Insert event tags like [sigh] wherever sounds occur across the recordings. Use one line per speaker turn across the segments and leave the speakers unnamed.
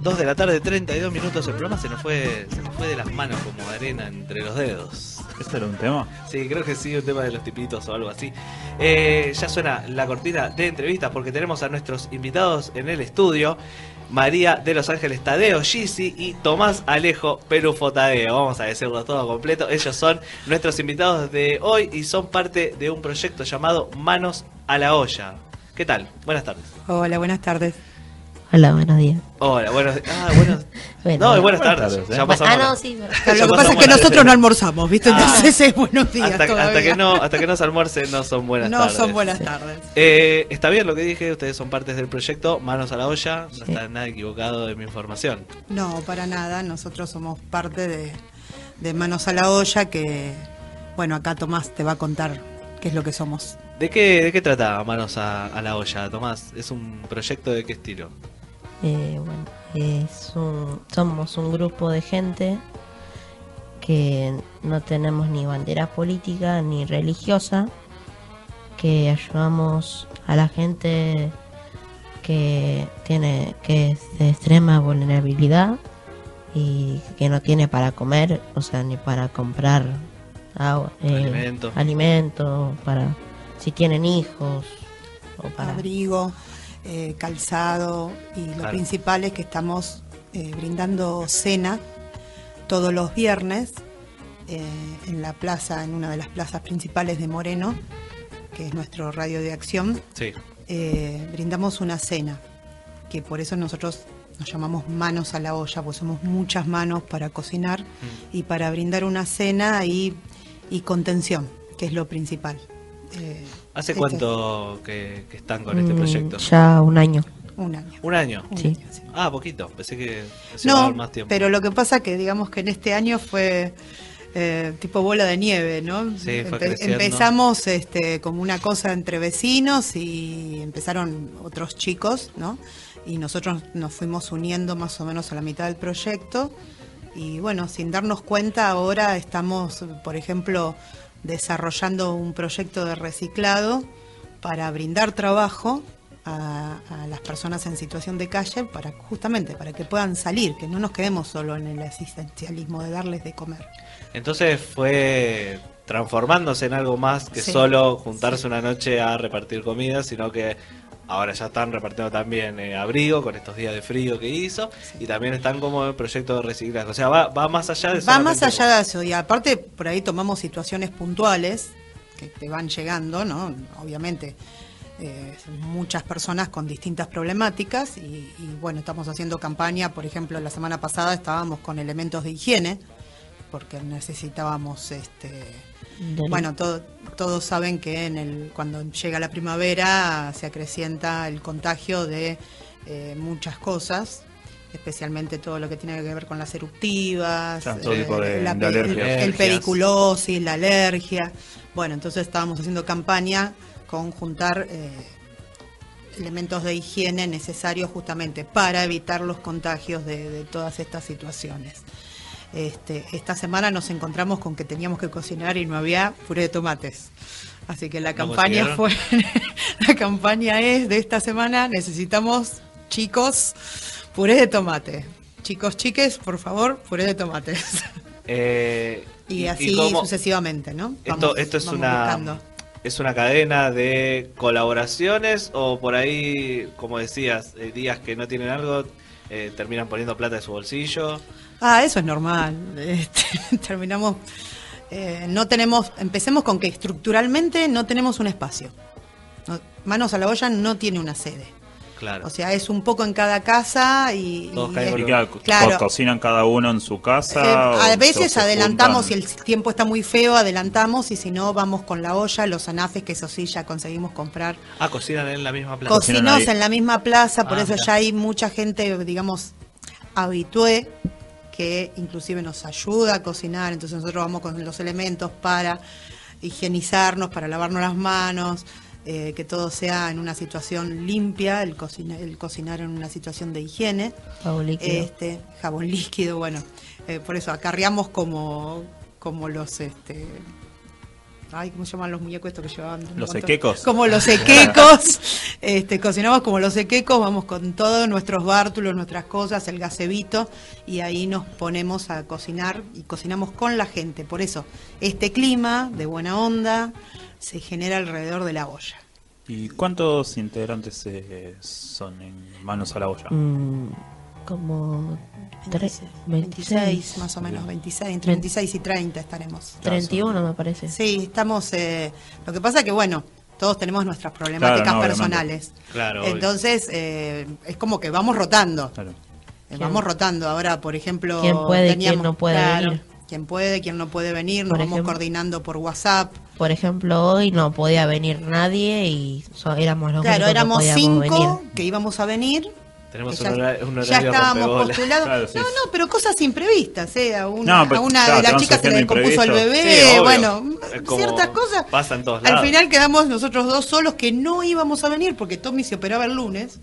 2 de la tarde, 32 minutos. El programa se nos fue, se nos fue de las manos como arena entre los dedos.
¿Este era un tema?
Sí, creo que sí, un tema de los tipitos o algo así. Eh, ya suena la cortina de entrevistas porque tenemos a nuestros invitados en el estudio. María de Los Ángeles Tadeo Gisi y Tomás Alejo Perufo Tadeo. Vamos a decirlo todo completo. Ellos son nuestros invitados de hoy y son parte de un proyecto llamado Manos a la Olla. ¿Qué tal? Buenas tardes.
Hola, buenas tardes.
Hola, buenos días.
Hola, buenos Ah, buenos. [laughs]
Bueno.
no, buenas
Buenas
tardes.
tardes, ¿eh?
Ya pasamos
Ah, no, sí.
Lo que pasa es que nosotros no almorzamos, ¿viste?
Ah.
Entonces es buenos días
hasta,
todavía.
hasta que no hasta que no se almuerce no son buenas
No
tardes.
son buenas tardes.
Eh, está bien lo que dije, ustedes son partes del proyecto Manos a la olla, no
Sí.
está nada equivocado de mi información.
No, para nada. Nosotros somos parte de, de Manos a la Olla, que, bueno, acá Tomás te va a contar qué es lo que somos.
¿De qué, de qué trata Manos a, a la olla, Tomás? ¿Es un proyecto de qué estilo?
Eh, bueno, es un- somos un grupo de gente que no tenemos ni bandera política ni religiosa, que ayudamos a la gente que tiene que es de extrema vulnerabilidad y que no tiene para comer, o sea, ni para comprar agua, eh,
Alimento.
alimento, para si tienen hijos o para
Abrigo, eh, calzado y lo
Claro.
principal es que estamos eh, brindando cena todos los viernes eh, en la plaza, en una de las plazas principales de Moreno, que es nuestro radio de acción.
Sí.
brindamos una cena, que por eso nosotros nos llamamos manos a la olla, pues somos muchas manos para cocinar y para brindar una cena y, y contención, que es lo principal.
¿Hace
este-
cuánto que, que están con este
Mm,
proyecto?
Ya un año.
Un año.
Un año.
Un
Sí.
año, sí.
Ah, poquito. Pensé que se iba a
No,
dar más tiempo.
pero lo que pasa que digamos que en este año fue eh, tipo bola de nieve, ¿no?
Sí, fue creciendo.
empezamos este, como una cosa entre vecinos y empezaron otros chicos, ¿no? Y nosotros nos fuimos uniendo más o menos a la mitad del proyecto y bueno, sin darnos cuenta ahora estamos, por ejemplo, desarrollando un proyecto de reciclado para brindar trabajo a, a las personas en situación de calle para justamente para que puedan salir, que no nos quedemos solo en el asistencialismo de darles de comer.
Entonces fue transformándose en algo más que
Sí.
solo juntarse una noche a repartir comida, sino que ahora ya están repartiendo también eh, abrigo con estos días de frío que hizo y también están como el proyecto de reciclaje. O sea, va, va más allá de
Va más allá de eso y aparte por ahí tomamos situaciones puntuales que te van llegando, ¿no? Obviamente eh, son muchas personas con distintas problemáticas y, y, bueno, estamos haciendo campaña, por ejemplo, la semana pasada estábamos con elementos de higiene porque necesitábamos este bueno, todo- todos saben que en el, cuando llega la primavera se acrecienta el contagio de eh, muchas cosas, especialmente todo lo que tiene que ver con las eruptivas,
de-
la
de
el- periculosis, la alergia. Bueno, entonces estábamos haciendo campaña con juntar eh, elementos de higiene necesarios justamente para evitar los contagios de, de todas estas situaciones. Este, esta semana nos encontramos con que teníamos que cocinar y no había puré de tomates. Así que la
¿No
campaña fue, [laughs] la campaña es de esta semana, necesitamos chicos puré de tomate. Chicos, chiques, por favor, puré de tomates.
Eh,
y, así sucesivamente, ¿no?
Esto,
Vamos-
esto es una
buscando.
es una cadena de colaboraciones o por ahí, como decías, eh, días que no tienen algo eh, terminan poniendo plata de su bolsillo.
Ah, eso es normal. [laughs] Este, terminamos. eh, no tenemos. Empecemos con que estructuralmente no tenemos un espacio. No- Manos a la olla no tiene una sede.
Claro.
O sea, es un poco en cada casa y.
Todos
y
caen
es-
con
¿Y qué, co-
Claro.
cocinan cada uno en su casa?
eh, a veces adelantamos, si el tiempo está muy feo, adelantamos y si no, vamos con la olla, los anafes, que eso sí ya conseguimos comprar.
Ah, cocinan en la misma plaza.
Cocinos en la misma plaza, por
Ah,
eso
mira.
ya hay mucha gente, digamos, habitué, que inclusive nos ayuda a cocinar, entonces nosotros vamos con los elementos para higienizarnos, para lavarnos las manos, eh, que todo sea en una situación limpia, el, cocina- el cocinar en una situación de higiene,
Jabón líquido.
este jabón [laughs] líquido, bueno, eh, por eso acarreamos como, como los este Ay, ¿cómo se llaman los muñecos estos que llevaban?
¿Los equecos?
Como los equecos. [laughs] Este, cocinamos como los equecos, vamos con todos nuestros bártulos, nuestras cosas, el gazebito, y ahí nos ponemos a cocinar y cocinamos con la gente. Por eso, este clima de buena onda se genera alrededor de la olla.
¿Y cuántos integrantes eh, son en Manos a la Olla?
Mm, como tre-
26, más o menos, 26, entre 26 y 30 estaremos.
31 me parece.
Sí, estamos. eh, lo que pasa que, bueno, todos tenemos nuestras problemáticas
Claro, no, obviamente.
personales.
Claro.
Entonces, eh, es como que vamos rotando.
Claro.
Eh,
¿Quién-
Vamos rotando. Ahora, por ejemplo.
quién puede y quién no puede venir?
Quién puede, quién no puede venir. Nos
Por
vamos
ejemplo.
coordinando por WhatsApp.
Por ejemplo, hoy no podía venir nadie y so- éramos los
Claro, éramos
que
cinco
venir.
que íbamos a venir.
Tenemos
que
un
ya,
horario, un
ya
horario
estábamos
rompebolas.
postulados.
Claro, sí,
no, no, pero cosas imprevistas, ¿eh? A una,
No, pues,
a una
claro,
de las chicas se le descompuso el
imprevistos.
bebé.
Sí,
bueno,
como
ciertas cosas.
pasa en todos
Al
lados.
final quedamos nosotros dos solos que no íbamos a venir porque Tommy se operaba el lunes.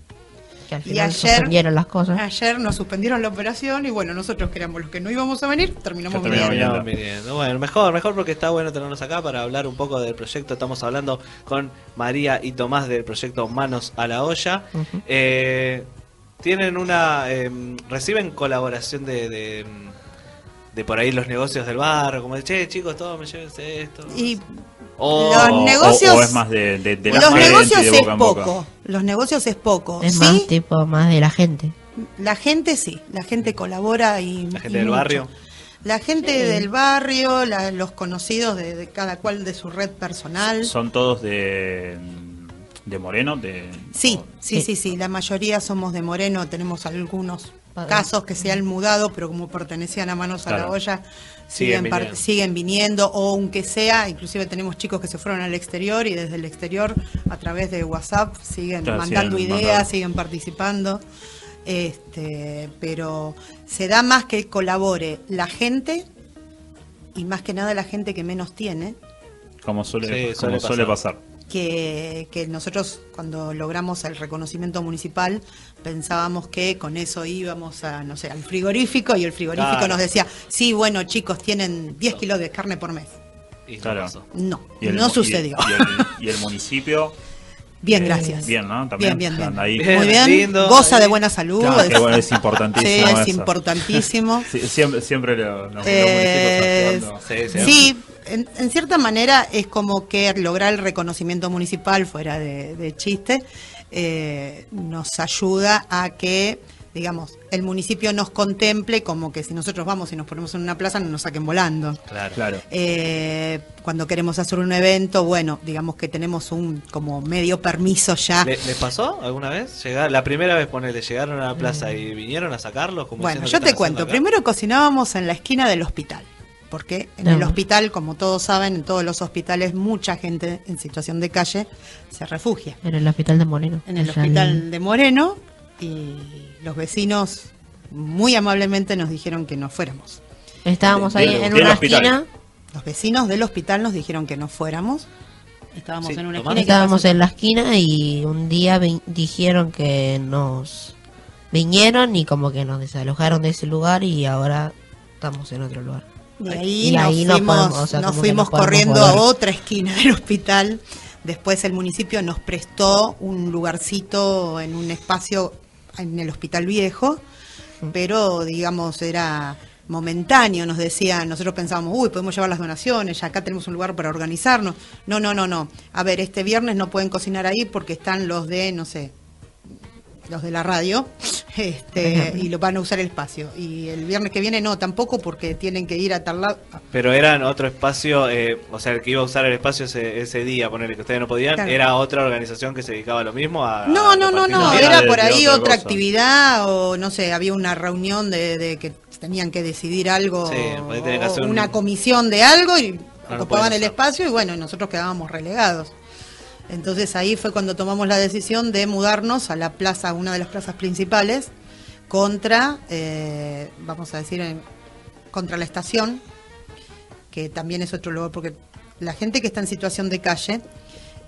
Que al
Y
final
ayer-
suspendieron las cosas.
Ayer nos suspendieron la operación y bueno, nosotros que éramos los que no íbamos a venir, terminamos
Ya terminamos
viniendo.
Viniendo. Bueno, mejor, mejor porque está bueno tenernos acá para hablar un poco del proyecto. Estamos hablando con María y Tomás del proyecto Manos a la Olla.
Ujú.
Eh, tienen una. eh, reciben colaboración de, de, de por ahí los negocios del barrio, como de che, chicos, todos me llévense esto.
Y
O-
Los
O-
negocios-
O, es más de, de, de la
los
gente
negocios
de
es
boca en boca.
poco. Los negocios es poco.
Es
sí,
más tipo más de la gente.
la gente sí, la gente colabora y.
La gente
y
del
mucho.
barrio.
La gente
Sí.
del barrio, la- los conocidos de, de cada cual de su red personal.
¿Son todos de, de Moreno? De,
Sí,
o-
sí,
Sí.
sí, sí. La mayoría somos de Moreno. Tenemos algunos
Padre.
casos que se han mudado, pero como pertenecían a Manos a la. Olla,
Siguen
siguen, par-
viniendo.
siguen viniendo. O aunque sea, inclusive tenemos chicos que se fueron al exterior y desde el exterior, a través de WhatsApp, siguen
Claro,
mandando
siguen
ideas, siguen participando. Este, pero se da más que colabore la gente y más que nada la gente que menos tiene.
Como suele,
Sí,
como
suele
suele
pasar.
Que, que nosotros cuando logramos el reconocimiento municipal pensábamos que con eso íbamos a, no sé, al frigorífico y el frigorífico
Claro.
nos decía, sí, bueno chicos, tienen 10 kilos de carne por mes.
Y no
Claro.
No,
Y el
no
mu- y-
sucedió.
Y, el, y el municipio, [laughs]
bien,
eh,
gracias.
bien, ¿no? También
Bien, bien, bien.
ahí.
Bien.
Muy bien,
lindo,
goza
ahí.
de buena salud.
Claro,
es-
que bueno, es importantísimo
Sí, es
eso.
importantísimo. [laughs]
Sí, siempre, siempre lo- los, los
Eh,
municipios.
Sí, sí.
En, en cierta manera es como que lograr el reconocimiento municipal, fuera de, de chiste, eh, nos ayuda a que, digamos, el municipio nos contemple como que si nosotros vamos y nos ponemos en una plaza no nos saquen volando.
Claro.
Claro.
Eh, cuando queremos hacer un evento, bueno, digamos que tenemos un como medio permiso ya.
¿Le- ¿Les pasó alguna vez? Llegar, la primera vez, ponele, llegaron a la plaza y vinieron a sacarlos. Como
Bueno, yo
"¿Qué
te cuento.
haciendo acá?".
Primero cocinábamos en la esquina del hospital. Porque en
No.
el hospital, como todos saben, en todos los hospitales, mucha gente en situación de calle se refugia.
En el hospital de Moreno.
En el hospital de Moreno, y los vecinos muy amablemente nos dijeron que no fuéramos.
Estábamos ahí en una esquina.
Los vecinos del hospital nos dijeron que no fuéramos. Estábamos
Sí,
en una
Tomás.
esquina.
Estábamos en la esquina y un día dijeron que nos vinieron y como que nos desalojaron de ese lugar y ahora estamos en otro lugar.
Ahí,
Y
nos
ahí no
fuimos,
podemos, o sea,
nos fuimos corriendo a otra esquina del hospital. Después el municipio nos prestó un lugarcito en un espacio en el hospital viejo, pero digamos era momentáneo, nos decían, nosotros pensábamos, uy, podemos llevar las donaciones, ya acá tenemos un lugar para organizarnos. No, no, no, no. A ver, este viernes no pueden cocinar ahí porque están los de, no sé, los de la radio, este, y lo van a usar el espacio. Y el viernes que viene no, tampoco porque tienen que ir a tal lado.
Pero eran otro espacio, eh, o sea, el que iba a usar el espacio ese, ese día, ponerle que ustedes no podían,
Claro.
era otra organización que se dedicaba a lo mismo. A,
No,
a
no, no, no, era
de-
por ahí
otra
actividad o no sé, había una reunión de, de que tenían que decidir algo,
Sí, que un-
una comisión de algo y
No,
ocupaban el espacio y bueno, nosotros quedábamos relegados. Entonces ahí fue cuando tomamos la decisión de mudarnos a la plaza, una de las plazas principales, contra, eh, vamos a decir, en- contra la estación, que también es otro lugar, porque la gente que está en situación de calle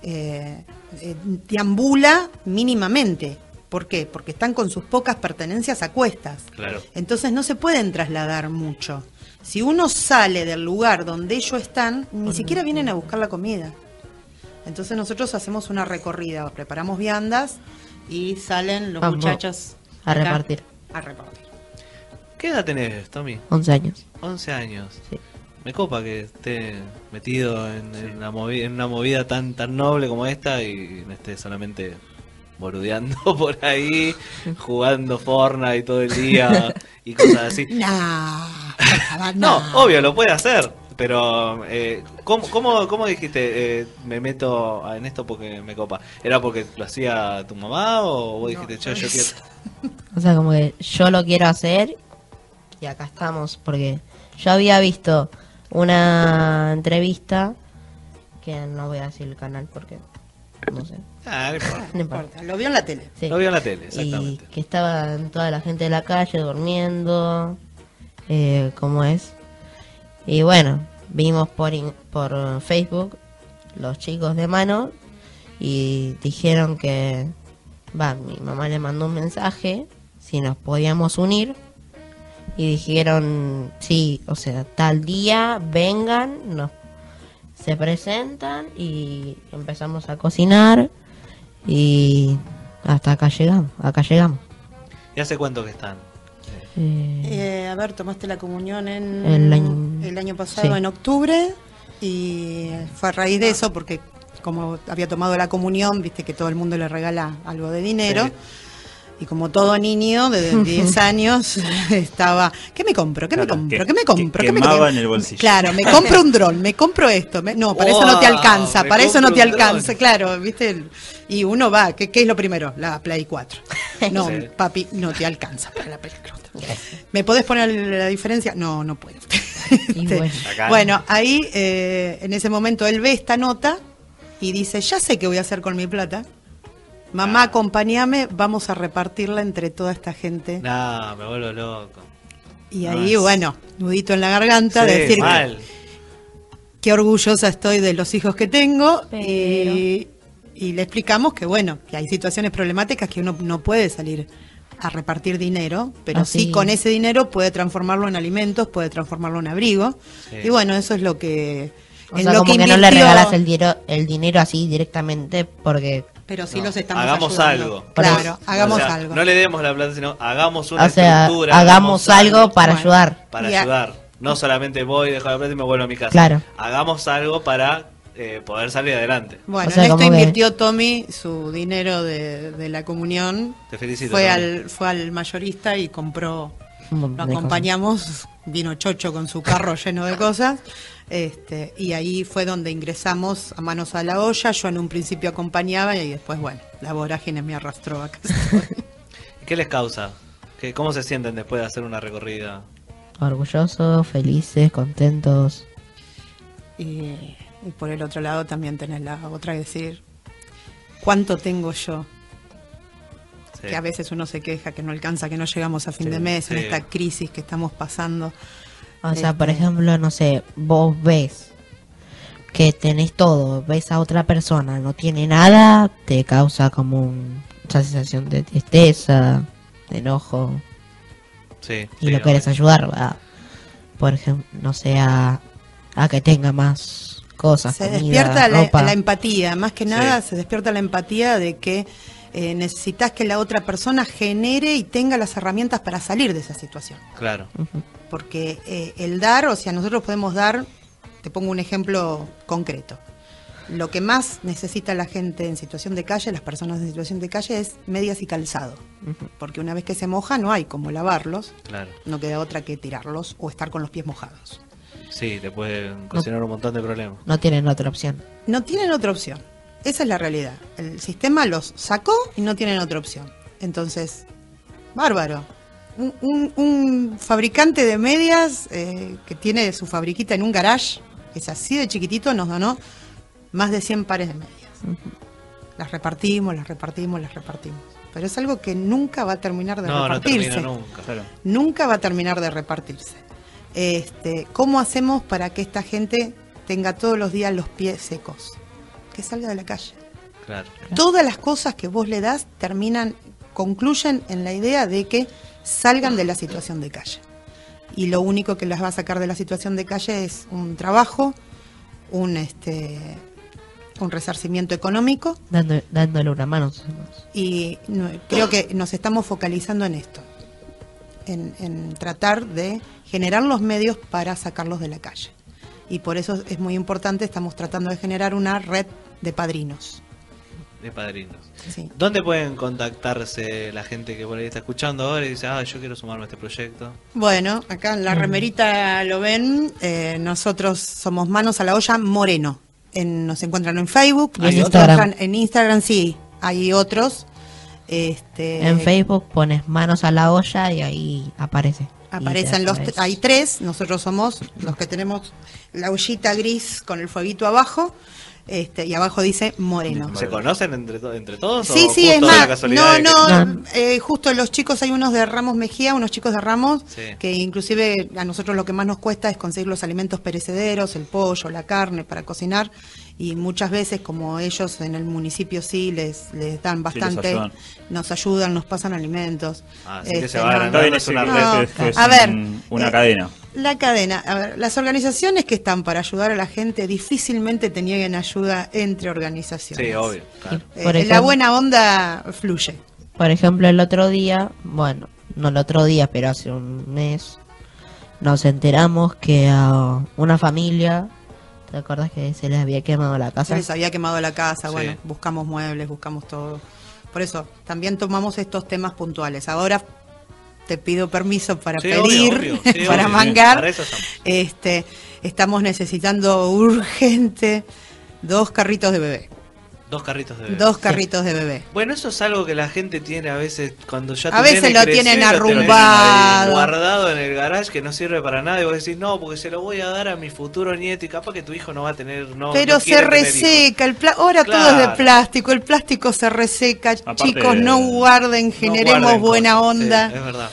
eh, eh, deambula mínimamente. ¿Por qué? Porque están con sus pocas pertenencias a cuestas.
Claro.
Entonces no se pueden trasladar mucho. Si uno sale del lugar donde ellos están, ni siquiera vienen a buscar la comida. Entonces nosotros hacemos una recorrida, preparamos viandas y salen los
Vamos
muchachos
a repartir.
A repartir.
¿Qué edad tenés, Tommy?
11 años.
11 años.
Sí.
Me copa que esté metido en, en una movida, en una movida tan tan noble como esta y no esté solamente boludeando [laughs] por ahí, jugando Fortnite todo el día [laughs] y cosas así. [laughs]
No,
no. obvio, lo puede hacer, pero eh, ¿cómo, cómo, cómo dijiste eh, me meto en esto porque me copa? ¿Era porque lo hacía tu mamá o vos dijiste yo, yo quiero? [laughs]
O sea, como que yo lo quiero hacer y acá estamos, porque yo había visto una entrevista que no voy a decir el canal porque no sé. [laughs]
Ah, no importa.
No
No Lo vio en la tele.
Sí.
Lo vio en la tele,
Y que estaban toda la gente de la calle durmiendo, eh, como es. Y bueno, vimos por, por Facebook los chicos de mano y dijeron que, va, mi mamá le mandó un mensaje si nos podíamos unir y dijeron, sí, o sea, tal día vengan, nos se presentan y empezamos a cocinar y hasta acá llegamos, acá llegamos.
¿Y hace cuánto que están?
Eh,
Eh, a ver, tomaste la comunión en
El año-
el año pasado,
sí.
en octubre, y fue a raíz de eso, porque como había tomado la comunión, viste que todo el mundo le regala algo de dinero.
Sí.
Y como todo niño de [laughs] 10 años [laughs] estaba, ¿qué me compro? ¿Qué me compro?
que-
¿Qué me compro?
que
¿Qué me compro?
en el bolsillo.
Claro, me compro un dron, me compro esto. me- no, para eso no te alcanza, para eso no te
dron.
alcanza, claro, ¿viste? Y uno va, ¿qué, qué es lo primero? La Play 4. [laughs] No,
Sí.
papi, no te alcanza para la Play 4. [laughs] ¿Me podés poner la diferencia? No, no puedo.
Y [laughs]
Este,
bueno.
Ahí eh, en ese momento él ve esta nota y dice, ya sé qué voy a hacer con mi plata. Mamá, acompáñame, vamos a repartirla entre toda esta gente.
No, me vuelvo loco.
Y
No,
ahí,
es-
bueno, nudito en la garganta de decir
mal.
qué orgullosa estoy de los hijos que tengo
Pero-
y, y le explicamos que bueno, que hay situaciones problemáticas que uno no puede salir a repartir dinero, pero
Así.
sí con ese dinero puede transformarlo en alimentos, puede transformarlo en abrigo.
Sí.
Y bueno, eso es lo que
o
en
sea,
lo
como que, no le regalas el dinero, el dinero así directamente porque,
pero sí
No,
los estamos
hagamos
ayudando.
algo.
Claro, hagamos
O sea,
algo.
No le demos la plata, sino hagamos una
o sea,
estructura.
hagamos algo para
Bueno.
ayudar.
para ayudar. No solamente voy, dejo la plata y me vuelvo a mi casa.
Claro.
Hagamos algo para eh, poder salir adelante.
Bueno,
O sea,
en esto invirtió Tommy su dinero de, de la comunión.
Te felicito.
Fue
Tommy.
al, fue al mayorista y compró, lo
cosas.
acompañamos, vino Chocho con su carro lleno de cosas. Este, y ahí fue donde ingresamos a manos a la olla. Yo en un principio acompañaba y después, bueno, la vorágine me arrastró acá. [laughs]
¿Qué les causa? ¿Qué, ¿Cómo se sienten después de hacer una recorrida?
Orgullosos, felices, contentos.
y, y por el otro lado también tenés la otra que decir, ¿cuánto tengo yo?
Sí.
que a veces uno se queja que no alcanza, que no llegamos a fin
Sí,
de mes en esta crisis que estamos pasando.
O sea, por
Este-
ejemplo, no sé, vos ves que tenés todo, ves a otra persona, no tiene nada, te causa como un- una sensación de tristeza, de enojo,
Sí,
y
sí,
lo querés
obvio.
ayudar, a, por ejemplo, no sé, a, a que tenga más cosas,
se
comida,
despierta la,
ropa.
la empatía, más que
Sí.
nada se despierta la empatía de que eh, necesitas que la otra persona genere y tenga las herramientas para salir de esa situación.
Claro.
Porque eh, el dar, o sea, nosotros podemos dar, te pongo un ejemplo concreto. Lo que más necesita la gente en situación de calle, las personas en situación de calle, es medias y calzado. Porque una vez que se moja no hay como lavarlos,
Claro.
no queda otra que tirarlos o estar con los pies mojados.
Sí, te pueden cocinar un montón de problemas.
No tienen otra opción.
No tienen otra opción. Esa es la realidad. El sistema los sacó y no tienen otra opción. Entonces, bárbaro. Un, un- un fabricante de medias eh, que tiene su fabriquita en un garage, que es así de chiquitito, nos donó más de 100 pares de medias. Las repartimos, las repartimos, las repartimos. Pero es algo que nunca va a terminar de
No, no
repartirse
termina nunca.
Claro.
nunca va a terminar de repartirse. Este, ¿Cómo hacemos para que esta gente tenga todos los días los pies secos? Que salga de la calle.
Claro.
Todas las cosas que vos le das terminan, concluyen en la idea de que salgan de la situación de calle. Y lo único que las va a sacar de la situación de calle es un trabajo, un este un resarcimiento económico
Dando- dándole una mano.
y no- creo que nos estamos focalizando en esto, en, en tratar de generar los medios para sacarlos de la calle. Y por eso es muy importante, estamos tratando de generar una red de padrinos.
De padrinos.
Sí.
¿Dónde pueden contactarse la gente que por ahí está escuchando ahora y dice, ah, yo quiero sumarme a este proyecto?
Bueno, acá en la remerita lo ven, eh, nosotros somos Manos a la Olla Moreno. En- nos encuentran en Facebook,
Y en
nos
Instagram.
encuentran en Instagram sí, hay otros. Este,
En Facebook pones manos a la olla y ahí aparece.
Aparecen los, hay tres, nosotros somos los que tenemos la ollita gris con el fueguito abajo, este, y abajo dice moreno.
¿Se conocen entre, to- entre todos?
Sí,
o
sí, es más, no, no,
No.
eh, justo los chicos, hay unos de Ramos Mejía, unos chicos de Ramos,
Sí.
que inclusive a nosotros lo que más nos cuesta es conseguir los alimentos perecederos, el pollo, la carne para cocinar, y muchas veces como ellos en el municipio sí les, les dan
les
bastante,
ayudan.
nos ayudan, nos pasan alimentos.
Ah, sí que
Este,
se va
no,
agrandando.
Está bien,
es
ese
una
que-
red.
que- que es
A ver,
un- una
eh,
cadena.
La cadena, a ver, las organizaciones que están para ayudar a la gente difícilmente te nieguen ayuda entre organizaciones.
Sí, obvio. claro.
Eh,
Por
la
ejemplo-
buena onda fluye.
Por ejemplo, el otro día, bueno, no el otro día, pero hace un mes, nos enteramos que a una familia, ¿te acuerdas que se les había quemado la
Se
casa?
les había quemado la casa,
Sí.
bueno, buscamos muebles, buscamos todo. Por eso, también tomamos estos temas puntuales. Ahora te pido permiso para
Sí,
pedir,
obvio, obvio. Sí, [laughs]
para
obvio.
mangar.
Para eso estamos.
Este, estamos necesitando urgente dos carritos de bebé.
Dos carritos de bebé.
Dos carritos de bebé. [laughs]
Bueno, eso es algo que la gente tiene a veces cuando ya
A veces lo tienen
y lo tienen
arrumbado.
Guardado en el garage que no sirve para nada y vos decís, no, porque se lo voy a dar a mi futuro nieto y capaz que tu hijo no va a tener, no
Pero
no
se reseca, el pla- ahora todo es de plástico, el plástico se reseca,
Aparte,
chicos, no guarden,
No
generemos
guarden
buena
cosas.
onda.
Sí, es verdad.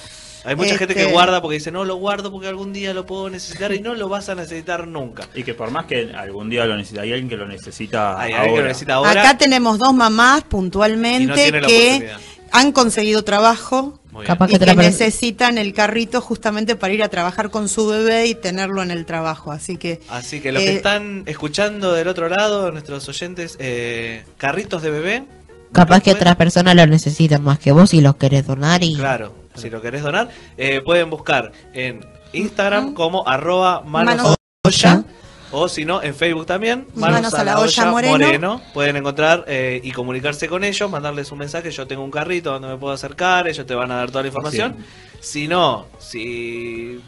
Hay mucha gente que
Este-
guarda porque dice, no, lo guardo porque algún día lo puedo necesitar y no lo vas a necesitar nunca.
Y que por más que algún día lo necesita, hay alguien que lo necesita
Hay
ahora.
alguien que lo necesita ahora.
Acá tenemos dos mamás
no
puntualmente que han conseguido trabajo.
Capaz
y
que te
que
la pre-
necesitan el carrito justamente para ir a trabajar con su bebé y tenerlo en el trabajo. Así que
Así que los
Eh,
que están escuchando del otro lado, nuestros oyentes, eh, carritos de bebé.
Capaz que otras personas lo necesitan más que vos y los querés donar y...
Claro, si lo querés donar, eh, pueden buscar en Instagram como arroba manos,
Manos
o si no, en Facebook también,
Manos a la olla Moreno.
Pueden encontrar eh, y comunicarse con ellos, mandarles un mensaje, yo tengo un carrito donde me puedo acercar, ellos te van a dar toda la información. Si no, si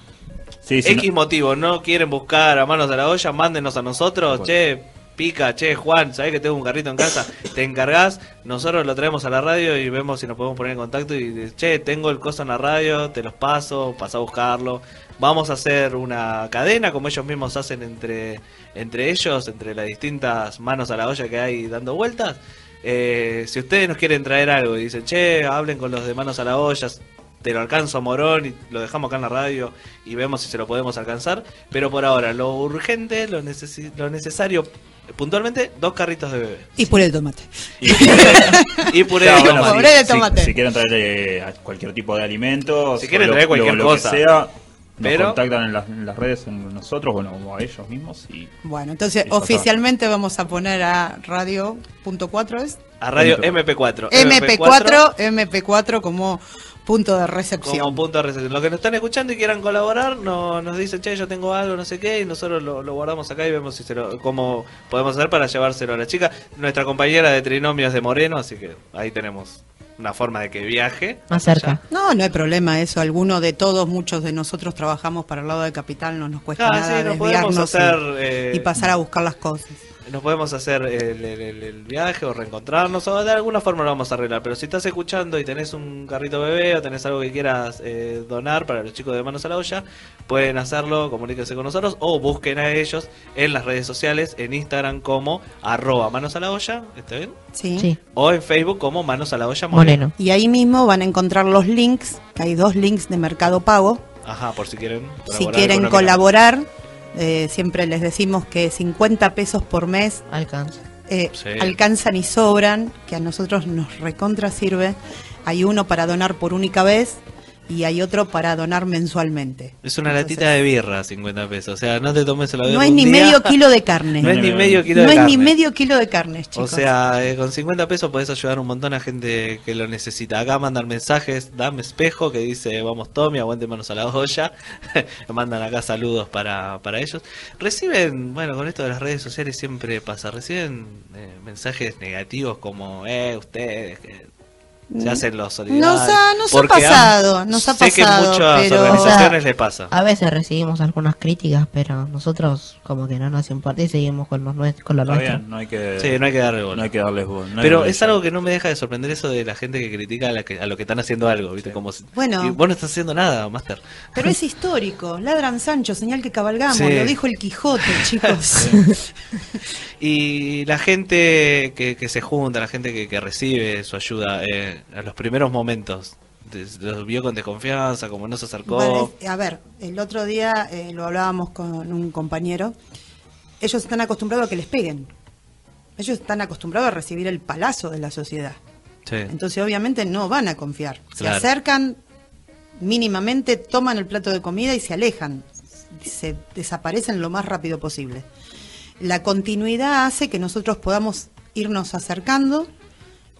Sí,
X
no-
motivo no quieren buscar a manos a la olla, mándenos a nosotros,
Bueno.
che, pica, che, Juan, sabés que tengo un carrito en casa, te encargás, nosotros lo traemos a la radio y vemos si nos podemos poner en contacto y che, tengo el coso en la radio, te los paso, pasa a buscarlo. Vamos a hacer una cadena como ellos mismos hacen entre, entre ellos, entre las distintas manos a la olla que hay dando vueltas. Eh, si ustedes nos quieren traer algo y dicen, che, hablen con los de manos a la olla, te lo alcanzo Morón y lo dejamos acá en la radio y vemos si se lo podemos alcanzar. Pero por ahora, lo urgente, lo, necesi- lo necesario, puntualmente, dos carritos de bebé.
y puré de tomate.
y- [laughs]
Y puré
Claro,
de
bueno,
tomate.
Puré de
si-
tomate.
Si, quieren traer eh, cualquier tipo de alimentos,
Si quieren traer cualquier
lo,
cosa.
que sea, nos
Pero-
contactan en las, en las redes en nosotros, bueno, o a ellos mismos. Y
Bueno, entonces oficialmente vamos a poner a radio.4 es
A radio MP4.
MP4, MP4 como punto de recepción.
como punto de recepción. Los que nos están escuchando y quieran colaborar, no, nos dicen, che, yo tengo algo, no sé qué, y nosotros lo, lo guardamos acá y vemos si se lo, cómo podemos hacer para llevárselo a la chica. Nuestra compañera de trinomios de Moreno, así que ahí tenemos una forma de que viaje.
Más cerca.
No, no hay problema eso. Alguno de todos, muchos de nosotros trabajamos para el lado de Capital, no nos cuesta
Ah,
nada
sí, nos podemos
desviarnos
hacer,
y,
eh,
y pasar a buscar las cosas.
Nos podemos hacer el, el- el- el viaje o reencontrarnos o de alguna forma lo vamos a arreglar. Pero si estás escuchando y tenés un carrito bebé o tenés algo que quieras eh, donar para los chicos de Manos a la Olla, pueden hacerlo, comuníquense con nosotros o busquen a ellos en las redes sociales, en Instagram como arroba Manos a la Olla, ¿está bien?
¿sí?
Sí,
O en Facebook como Manos a la Olla Moreno.
Moreno.
Y ahí mismo van a encontrar los links, que hay dos links de Mercado Pago.
Ajá, por si quieren
Si quieren colaborar, eh, siempre les decimos que 50 pesos por mes
Alcanza.
eh,
Sí.
alcanzan y sobran, que a nosotros nos recontra sirve. Hay uno para donar por única vez, y hay otro para donar mensualmente.
Es una
Entonces,
latita de birra, 50 pesos. O sea, no te tomes la birra.
No es ni
día.
medio kilo de carne.
No es ni medio kilo
No
de
es
carne.
ni medio kilo de carne,
O
chicos.
sea, eh, con 50 pesos podés ayudar un montón a gente que lo necesita. Acá mandan mensajes, dame espejo, que dice, vamos Tommy, aguante manos a la olla. [laughs] mandan acá saludos para, para ellos. Reciben, bueno, con esto de las redes sociales siempre pasa, reciben eh, mensajes negativos como, eh, ustedes, que se hacen los solidarios.
Nos ha- nos ha
Porque
pasado, nos ha
sé que
pasado,
muchas
pero-
organizaciones
O sea,
les pasa.
A veces recibimos algunas críticas, pero nosotros como que no nos importa y seguimos con, los nues- con lo
Está
nuestro.
bien, no hay que,
Sí, no hay que darle bola.
no hay que darles bola. no
Pero es algo que no me deja de sorprender eso de la gente que critica a, la que- a lo que están haciendo algo, ¿viste? Como si,
Bueno.
y vos no estás haciendo nada, Master.
Pero es histórico. Ladran Sancho, señal que cabalgamos.
Sí.
Lo dijo el Quijote, [laughs] chicos.
Y la gente que, que se junta, la gente que, que recibe su ayuda, eh, a los primeros momentos, los vio con desconfianza, como no se acercó.
A ver, el otro día eh, lo hablábamos con un compañero. Ellos están acostumbrados a que les peguen. Ellos están acostumbrados a recibir el palazo de la sociedad.
Sí.
Entonces, obviamente, no van a confiar. Se acercan mínimamente, toman el plato de comida y se alejan. Se desaparecen lo más rápido posible. La continuidad hace que nosotros podamos irnos acercando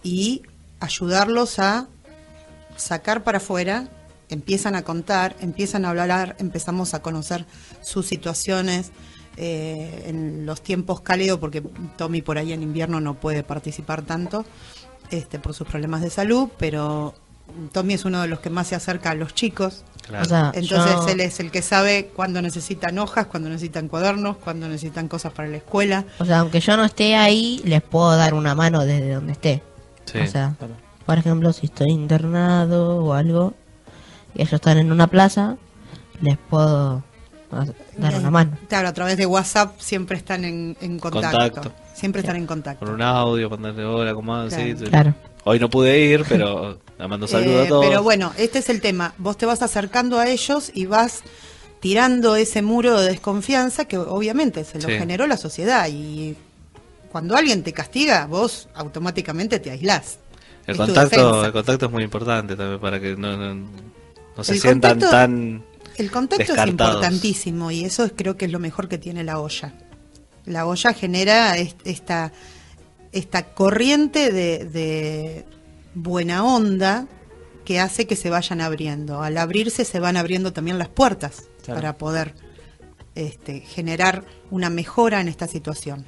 y ayudarlos a sacar para afuera, empiezan a contar, empiezan a hablar, empezamos a conocer sus situaciones eh, en los tiempos cálidos, porque Tommy por ahí en invierno no puede participar tanto este, por sus problemas de salud, pero Tommy es uno de los que más se acerca a los chicos.
Claro.
O sea,
Entonces
yo-
él es el que sabe cuándo necesitan hojas, cuándo necesitan cuadernos, cuándo necesitan cosas para la escuela.
O sea, aunque yo no esté ahí, les puedo dar una mano desde donde esté.
Sí.
O sea, por ejemplo, si estoy internado o algo y ellos están en una plaza, les puedo dar una mano.
Claro, a través de WhatsApp siempre están en, en contacto.
Contacto.
Siempre están en contacto.
Con un audio, mandarle hola. Sí,
Claro.
sí.
Claro.
Hoy no pude ir, pero [laughs] le mando saludos
Eh,
a todos.
Pero bueno, este es el tema. Vos te vas acercando a ellos y vas tirando ese muro de desconfianza que obviamente se lo
Sí.
generó la sociedad. Y cuando alguien te castiga, vos automáticamente te aislás.
el, contacto, el contacto es muy importante también para que no, no, no se
El
sientan
contacto-
tan...
El contacto es importantísimo y eso es- creo que es lo mejor que tiene la olla. La olla genera est- esta, esta corriente de, de buena onda que hace que se vayan abriendo. Al abrirse se van abriendo también las puertas
Claro.
para poder este, generar una mejora en esta situación.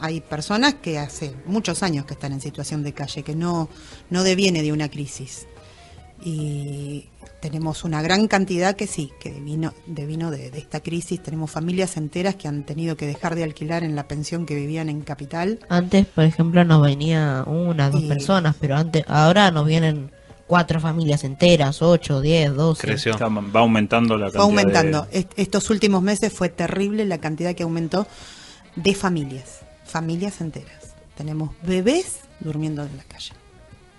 Hay personas que hace muchos años que están en situación de calle, que no, no deviene de una crisis. Y tenemos una gran cantidad que sí, que vino, de vino de, de esta crisis. Tenemos familias enteras que han tenido que dejar de alquilar en la pensión que vivían en Capital.
Antes, por ejemplo, nos venía una, dos
Y-
personas, pero antes, ahora nos vienen cuatro familias enteras, ocho, diez, doce.
Creció.
Va aumentando la cantidad
Fue aumentando.
de-
Est- Estos últimos meses fue terrible la cantidad que aumentó de familias, familias enteras. Tenemos bebés durmiendo en la calle.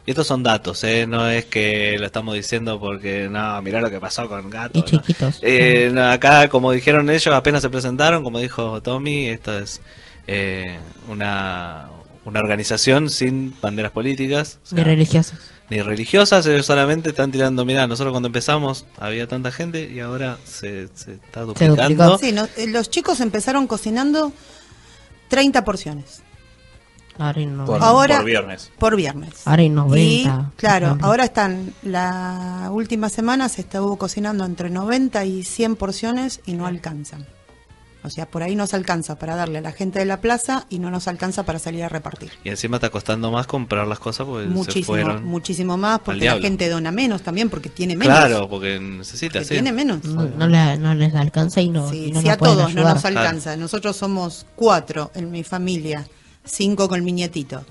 Y estos son datos, ¿eh? No es que lo estamos diciendo porque, no, mirá lo que pasó con Gato.
Y
¿no?
chiquitos.
Eh, no, acá, como dijeron ellos, apenas se presentaron, como dijo Tommy, esto es eh, una, una organización sin banderas políticas. o sea,
Ni religiosos.
ni religiosas, ellos solamente están tirando, mirá, nosotros cuando empezamos había tanta gente y ahora se, se está duplicando.
Sí, no, eh, los chicos empezaron cocinando 30 porciones
Ahora hay 90.
por,
Ahora-
por viernes.
por viernes.
Ahora
Y
90.
claro,
Ejemplo.
ahora están, la última semana se estuvo cocinando entre 90 y 100 porciones y no alcanzan. O sea, por ahí nos alcanza para darle a la gente de la plaza y no nos alcanza para salir a repartir.
Y encima está costando más comprar las cosas porque se
muchísimo,
fueron.
muchísimo más porque la gente dona menos también porque tiene menos.
Claro, porque necesita,
porque
sí.
tiene menos.
No, no le- no les alcanza y no,
Sí,
y no
si
nos
a todos no nos alcanza. Nosotros somos cuatro en mi familia, cinco con mi nietito.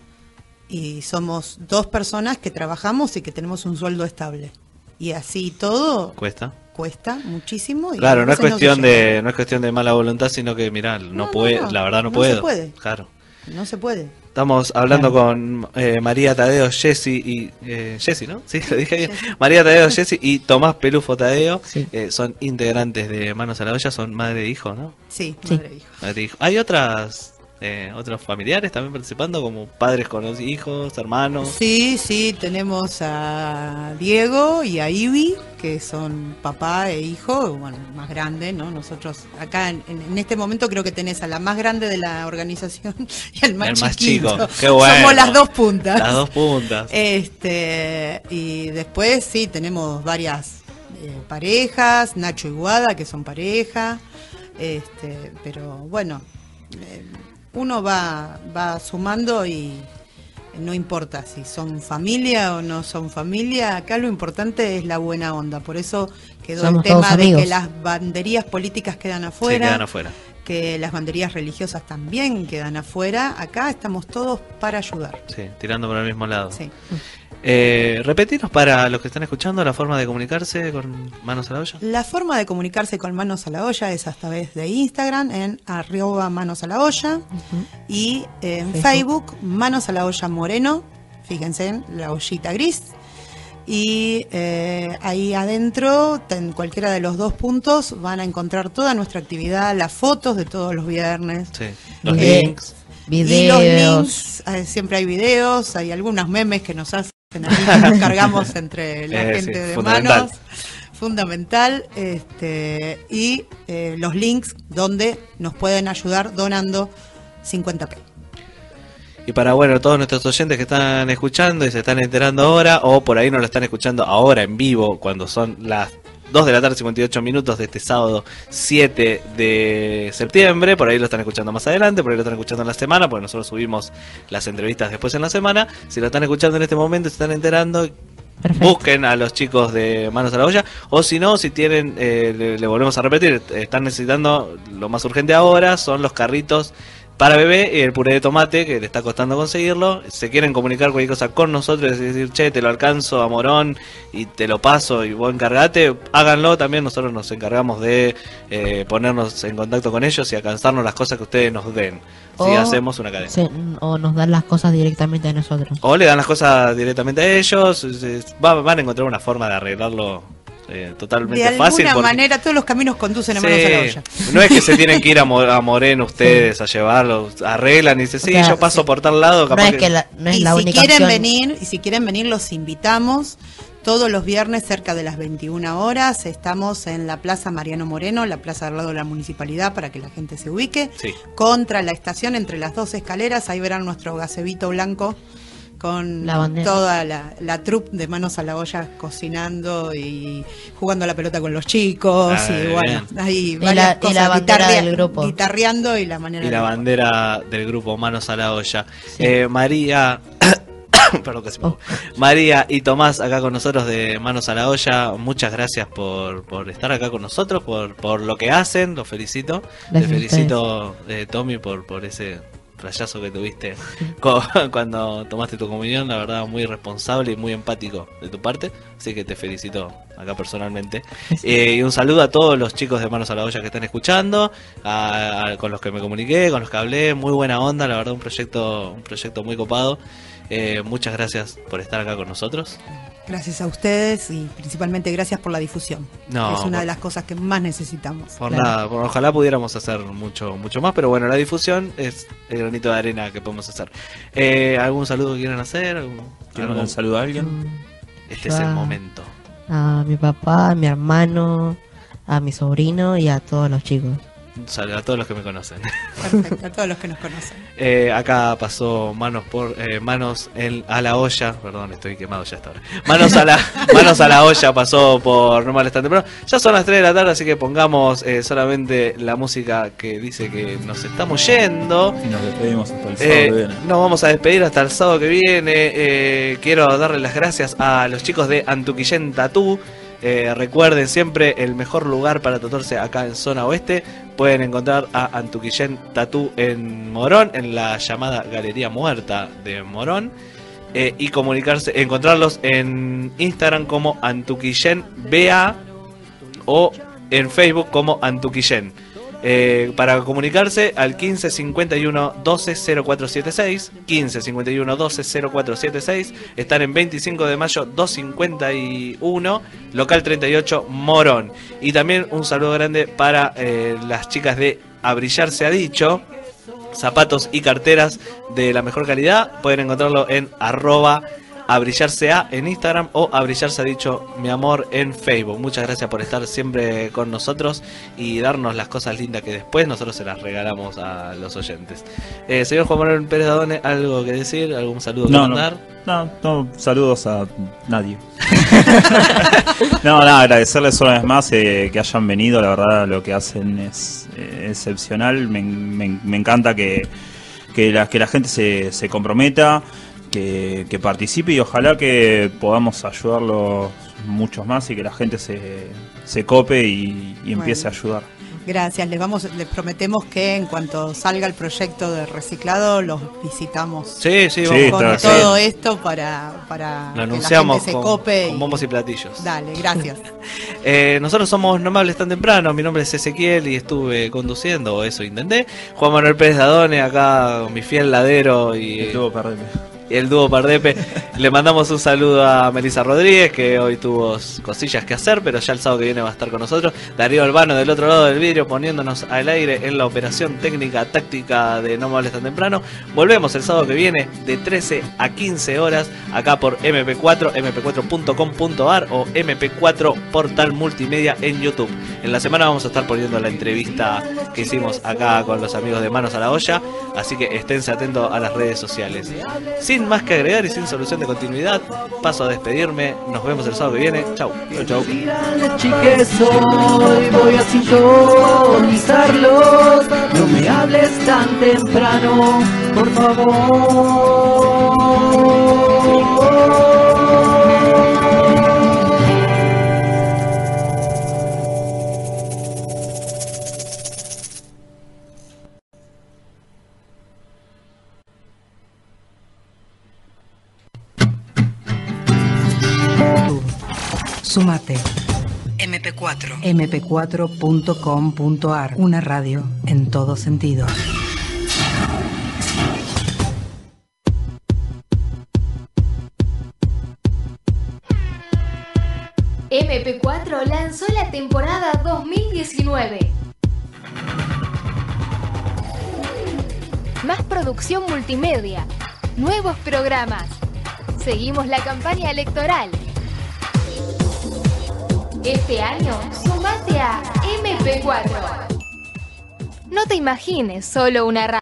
Y somos dos personas que trabajamos y que tenemos un sueldo estable. Y así todo
Cuesta.
Cuesta muchísimo. Y
Claro, no es cuestión de no es cuestión de mala voluntad, sino que mirá, no, puede,
no.
la verdad no,
No
puedo.
se puede.
Claro.
No se puede.
Estamos hablando
Claro.
con eh, María Tadeo, Jessy y eh, Jessy, ¿no? Sí, lo dije bien. María Tadeo, Jessy y Tomás Pelufo Tadeo
Sí.
eh, son integrantes de Manos a la Olla, son madre e hijo, ¿no?
Sí,
Sí.
madre e hijo.
Madre e hijo. Hay otras eh, otros familiares también participando, como padres con los hijos, hermanos.
Sí, sí, tenemos a Diego y a Ivy, que son papá e hijo, bueno, más grande, ¿no? Nosotros acá en, en este momento creo que tenés a la más grande de la organización [laughs] y al más,
El más
chiquito.
chico, qué bueno.
Somos las dos puntas.
Las dos puntas.
Este, y después sí, tenemos varias eh, parejas, Nacho y Guada, que son pareja, este, pero bueno, eh, uno va, va sumando y no importa si son familia o no son familia, acá lo importante es la buena onda, por eso quedó
Somos
el tema de
amigos.
que las banderías políticas quedan afuera
quedan afuera.
que las banderías religiosas también quedan afuera. Acá estamos todos para ayudar.
Sí, tirando por el mismo lado.
Sí.
Eh, repetirnos para los que están escuchando la forma de comunicarse con manos a la olla.
La forma de comunicarse con Manos a la Olla es a través de Instagram en arroba Manos a la Olla y en
Facebook.
Facebook Manos a la Olla Moreno, fíjense en la ollita gris. Y eh, ahí adentro, en cualquiera de los dos puntos, van a encontrar toda nuestra actividad, las fotos de todos los viernes.
Sí. Los
Eh,
links.
Y los
Videos.
links, eh, siempre hay videos, hay algunos memes que nos hacen nos [laughs] cargamos entre la
Eh,
gente
sí,
de manos. Fundamental. Este, y eh, los links donde nos pueden ayudar donando 50p.
Y para bueno, todos nuestros oyentes que están escuchando y se están enterando ahora, o por ahí no lo están escuchando ahora en vivo, cuando son las 2 de la tarde, 58 minutos de este sábado 7 de septiembre, por ahí lo están escuchando más adelante, por ahí lo están escuchando en la semana, porque nosotros subimos las entrevistas después en la semana. Si lo están escuchando en este momento, se están enterando,
Perfecto.
busquen a los chicos de Manos a la Olla, o si no, si tienen, eh, le, le volvemos a repetir, están necesitando lo más urgente ahora, son los carritos para bebé y el puré de tomate, que le está costando conseguirlo. Se quieren comunicar cualquier cosa con nosotros y decir, che, te lo alcanzo a Morón y te lo paso y vos encargate, háganlo también. Nosotros nos encargamos de eh, ponernos en contacto con ellos y alcanzarnos las cosas que ustedes nos den. Si
O-
hacemos una cadena.
Sí, o nos dan las cosas directamente a nosotros.
O le dan las cosas directamente a ellos, van a encontrar una forma de arreglarlo eh, totalmente
De alguna
fácil. porque-
manera, todos los caminos conducen a
Sí,
Manos a la Olla.
no es que se tienen que ir a, [laughs] Mo- a Moreno ustedes a llevarlo, arreglan y dicen, sí,
O sea,
yo paso por tal lado,
No
capaz
es que la, no es
y
la
si
única
quieren
opción.
venir, y si quieren venir, los invitamos. Todos los viernes cerca de las 21 horas estamos en la Plaza Mariano Moreno, la plaza al lado de la municipalidad para que la gente se ubique.
Sí.
Contra la estación, entre las dos escaleras, ahí verán nuestro gazebito blanco con
La
toda la, la troupe de manos a la olla cocinando y jugando a la pelota con los chicos
Ah,
y bueno, ahí
Y la- y
cosas,
la bandera del grupo.
guitarreando y la manera
Y la
de-
bandera del grupo Manos a la Olla. Eh, María... [coughs] Perdón que se me-
Oh.
María y Tomás acá con nosotros de Manos a la Olla, muchas gracias por, por estar acá con nosotros, por, por lo que hacen, los felicito.
Gracias
Te
a
felicito, eh, Tommy, por, por ese rayazo que tuviste [laughs] cuando tomaste tu comunión, la verdad muy responsable y muy empático de tu parte, así que te felicito acá personalmente. [laughs] Eh, y un saludo a todos los chicos de Manos a la Olla que están escuchando, a- a- con los que me comuniqué, con los que hablé, muy buena onda, la verdad un proyecto, un proyecto muy copado. Eh, muchas gracias por estar acá con nosotros.
Gracias a ustedes y principalmente gracias por la difusión.
No,
es una
por-
de las cosas que más necesitamos.
Por
Claro.
nada, por- ojalá pudiéramos hacer mucho mucho más, pero bueno, la difusión es el granito de arena que podemos hacer. Eh, ¿Algún saludo que quieran hacer? ¿Algún-
¿Quieren
algún-
saludo a alguien?
Este
Yo
es el momento.
A mi papá, a mi hermano, a mi sobrino y a todos los chicos.
Saludo a todos los que me conocen.
Perfecto, a todos los que nos conocen. [laughs]
Eh, acá pasó manos por eh, manos en- a la olla, perdón, estoy quemado ya hasta ahora. Manos a la [laughs] manos a la olla pasó por no molestar temprano. Ya son las 3 de la tarde, así que pongamos eh, solamente la música que dice que nos estamos yendo.
Y nos despedimos hasta el sábado
Eh,
que viene.
nos vamos a despedir hasta el sábado que viene. Eh, quiero darle las gracias a los chicos de Antuquillén Tatú. Eh, recuerden siempre el mejor lugar para tatuarse acá en zona oeste. Pueden encontrar a Antuquillén Tatú en Morón, en la llamada Galería Muerta de Morón. Eh, y comunicarse, encontrarlos en Instagram como Antuquillén BA o en Facebook como Antuquillén. Eh, para comunicarse al 15 51 12 0476 15 51 12 0476 están en 25 de mayo 251 local 38 Morón. Y también un saludo grande para eh, las chicas de A Brillar se ha dicho. Zapatos y carteras de la mejor calidad. Pueden encontrarlo en arroba a brillarse a en Instagram o a brillarse ha dicho mi amor en Facebook. Muchas gracias por estar siempre con nosotros y darnos las cosas lindas que después nosotros se las regalamos a los oyentes. Eh, señor Juan Manuel Pérez Dadone, ¿algo que decir? ¿Algún saludo que
No, no,
mandar?
no, no, saludos a nadie. [laughs] no, nada, agradecerles una vez más eh, que hayan venido, la verdad lo que hacen es eh, excepcional, me, me- me encanta que, que, la, que la gente se, se comprometa, que, que participe y ojalá que podamos ayudarlos muchos más y que la gente se, se cope y, y empiece a ayudar.
Gracias, les vamos, les prometemos que en cuanto salga el proyecto de reciclado los visitamos
Sí, sí,
Sí,
vamos.
con
está,
todo esto para, para
Lo
que la
anunciamos
gente se
con,
cope.
con bombos y platillos.
Dale, gracias. [laughs]
Eh, nosotros somos No me hables tan temprano, mi nombre es Ezequiel y estuve conduciendo, o eso intenté. Juan Manuel Pérez Dadone, acá mi fiel ladero y,
Estuvo.
El dúo Pardepe. Le mandamos un saludo a Melissa Rodríguez, que hoy tuvo cosillas que hacer, pero ya el sábado que viene va a estar con nosotros. Darío Albano del otro lado del vidrio, poniéndonos al aire en la operación técnica táctica de No me tan temprano. Volvemos el sábado que viene de 13 a 15 horas, acá por MP4, mp4.com.ar o MP4 Portal Multimedia en YouTube. En la semana vamos a estar poniendo la entrevista que hicimos acá con los amigos de Manos a la Olla, así que esténse atentos a las redes sociales. Sin más que agregar y sin solución de continuidad, paso a despedirme. Nos vemos el sábado que viene. Chau. Chau, chau.
Voy a sintonizarlos. No me hables tan temprano, por favor.
Sumate.
MP4.
mp4.com.ar. Una radio en todo sentido.
MP4 lanzó la temporada 2019. Más producción multimedia, nuevos programas. Seguimos la campaña electoral. Este año, sumate a MP4. No te imagines solo una radio.